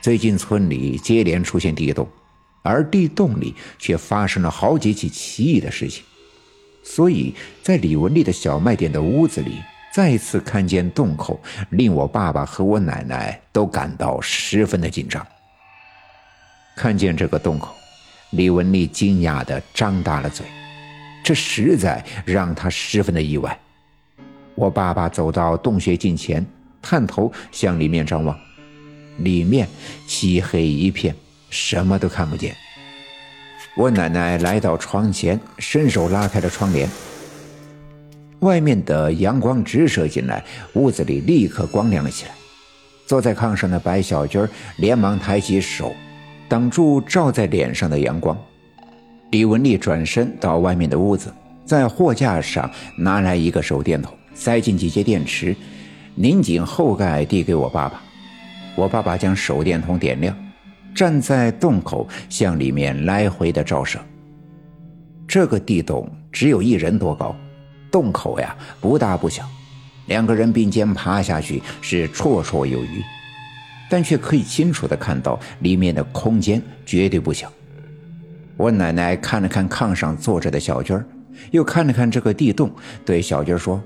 最近村里接连出现地洞，而地洞里却发生了好几起奇异的事情，所以在李文丽的小卖店的屋子里再次看见洞口，令我爸爸和我奶奶都感到十分的紧张。看见这个洞口，李文丽惊讶地张大了嘴，这实在让她十分的意外。我爸爸走到洞穴近前，探头向里面张望。里面漆黑一片，什么都看不见。我奶奶来到窗前，伸手拉开了窗帘。外面的阳光直射进来，屋子里立刻光亮了起来。坐在炕上的白小军连忙抬起手，挡住照在脸上的阳光。李文丽转身到外面的屋子，在货架上拿来一个手电筒，塞进几节电池，拧紧后盖递给我爸爸。我爸爸将手电筒点亮，站在洞口向里面来回的照射。这个地洞只有一人多高，洞口呀不大不小，两个人并肩爬下去是绰绰有余，但却可以清楚的看到里面的空间绝对不小。我奶奶看了看炕上坐着的小娟儿，又看了看这个地洞，对小娟说：“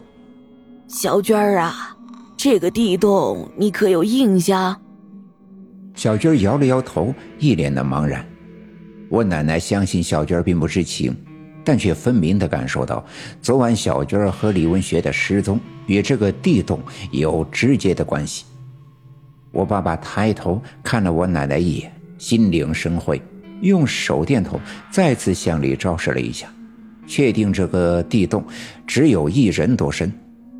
小娟儿啊。”这个地洞你可有印象？小军摇了摇头，一脸的茫然。我奶奶相信小军并不知情，但却分明的感受到，昨晚小军和李文学的失踪与这个地洞有直接的关系。我爸爸抬头看了我奶奶一眼，心领神会，用手电筒再次向里照射了一下，确定这个地洞只有一人多深。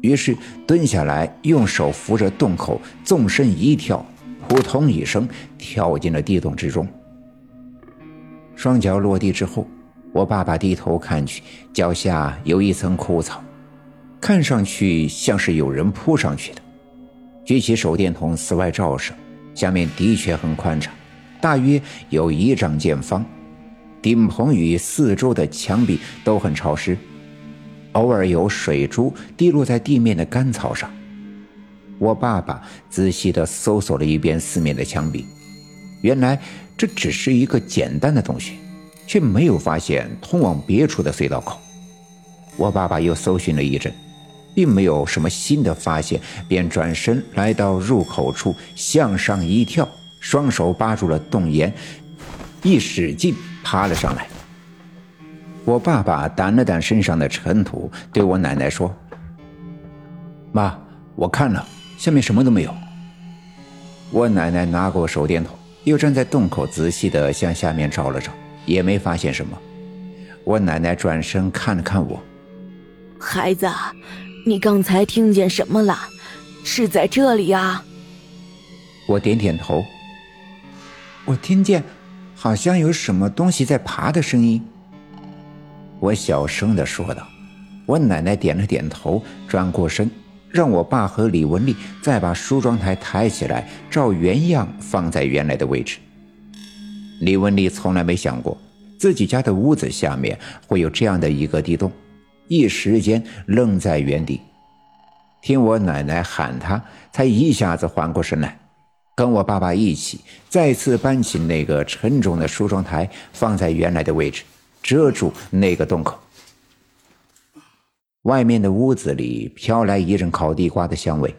于是蹲下来，用手扶着洞口，纵身一跳，扑通一声跳进了地洞之中。双脚落地之后，我爸爸低头看去，脚下有一层枯草，看上去像是有人扑上去的。举起手电筒四外照射，下面的确很宽敞，大约有一丈见方，顶棚与四周的墙壁都很潮湿。偶尔有水珠滴落在地面的干草上。我爸爸仔细地搜索了一遍四面的墙壁，原来这只是一个简单的洞穴，却没有发现通往别处的隧道口。我爸爸又搜寻了一阵，并没有什么新的发现，便转身来到入口处，向上一跳，双手扒住了洞沿，一使劲爬了上来。我爸爸掸了掸身上的尘土，对我奶奶说：“妈，我看了，下面什么都没有。”我奶奶拿过手电筒，又站在洞口仔细地向下面照了照，也没发现什么。我奶奶转身看了看我：“孩子，你刚才听见什么了？是在这里啊？”我点点头：“我听见，好像有什么东西在爬的声音。”我小声地说道：“我奶奶点了点头，转过身，让我爸和李文丽再把梳妆台抬起来，照原样放在原来的位置。”李文丽从来没想过自己家的屋子下面会有这样的一个地洞，一时间愣在原地。听我奶奶喊他，才一下子缓过神来，跟我爸爸一起再次搬起那个沉重的梳妆台，放在原来的位置。遮住那个洞口。外面的屋子里飘来一阵烤地瓜的香味。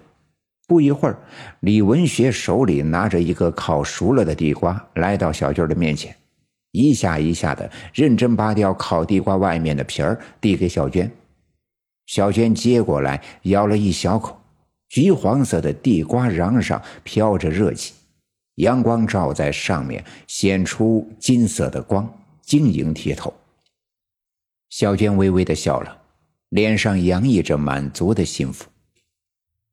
不一会儿，李文学手里拿着一个烤熟了的地瓜，来到小娟的面前，一下一下的认真扒掉烤地瓜外面的皮儿，递给小娟。小娟接过来，咬了一小口，橘黄色的地瓜瓤上飘着热气，阳光照在上面，显出金色的光。晶莹剔透。小娟微微的笑了，脸上洋溢着满足的幸福。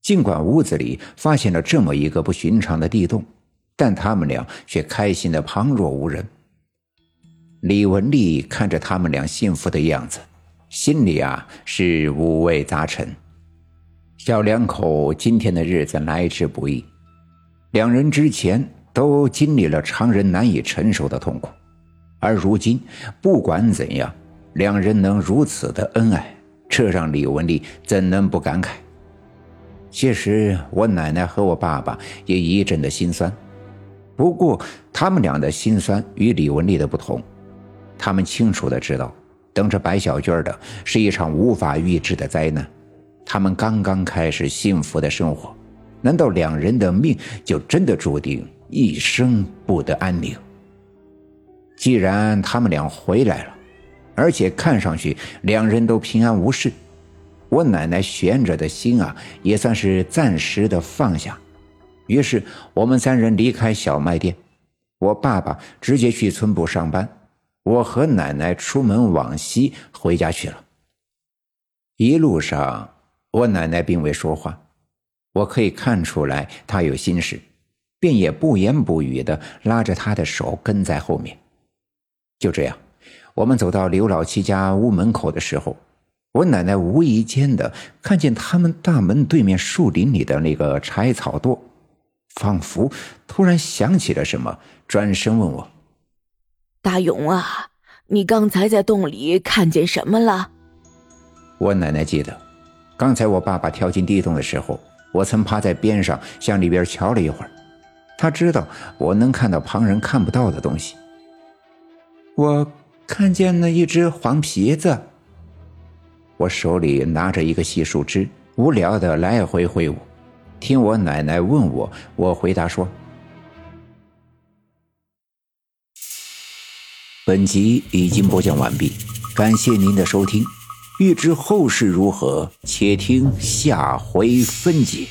尽管屋子里发现了这么一个不寻常的地洞，但他们俩却开心的旁若无人。李文丽看着他们俩幸福的样子，心里啊是五味杂陈。小两口今天的日子来之不易，两人之前都经历了常人难以承受的痛苦。而如今，不管怎样，两人能如此的恩爱，这让李文丽怎能不感慨？其实，我奶奶和我爸爸也一阵的心酸。不过，他们俩的心酸与李文丽的不同，他们清楚的知道，等着白小娟的是一场无法预知的灾难。他们刚刚开始幸福的生活，难道两人的命就真的注定一生不得安宁？既然他们俩回来了，而且看上去两人都平安无事，我奶奶悬着的心啊，也算是暂时的放下。于是我们三人离开小卖店，我爸爸直接去村部上班，我和奶奶出门往西回家去了。一路上，我奶奶并未说话，我可以看出来她有心事，便也不言不语的拉着她的手跟在后面。就这样，我们走到刘老七家屋门口的时候，我奶奶无意间的看见他们大门对面树林里的那个柴草垛。仿佛突然想起了什么，转身问我：“大勇啊，你刚才在洞里看见什么了？”我奶奶记得，刚才我爸爸跳进地洞的时候，我曾趴在边上向里边瞧了一会儿。他知道我能看到旁人看不到的东西。我看见了一只黄皮子。我手里拿着一个细树枝，无聊的来回挥舞。听我奶奶问我，我回答说：“本集已经播讲完毕，感谢您的收听。欲知后事如何，且听下回分解。”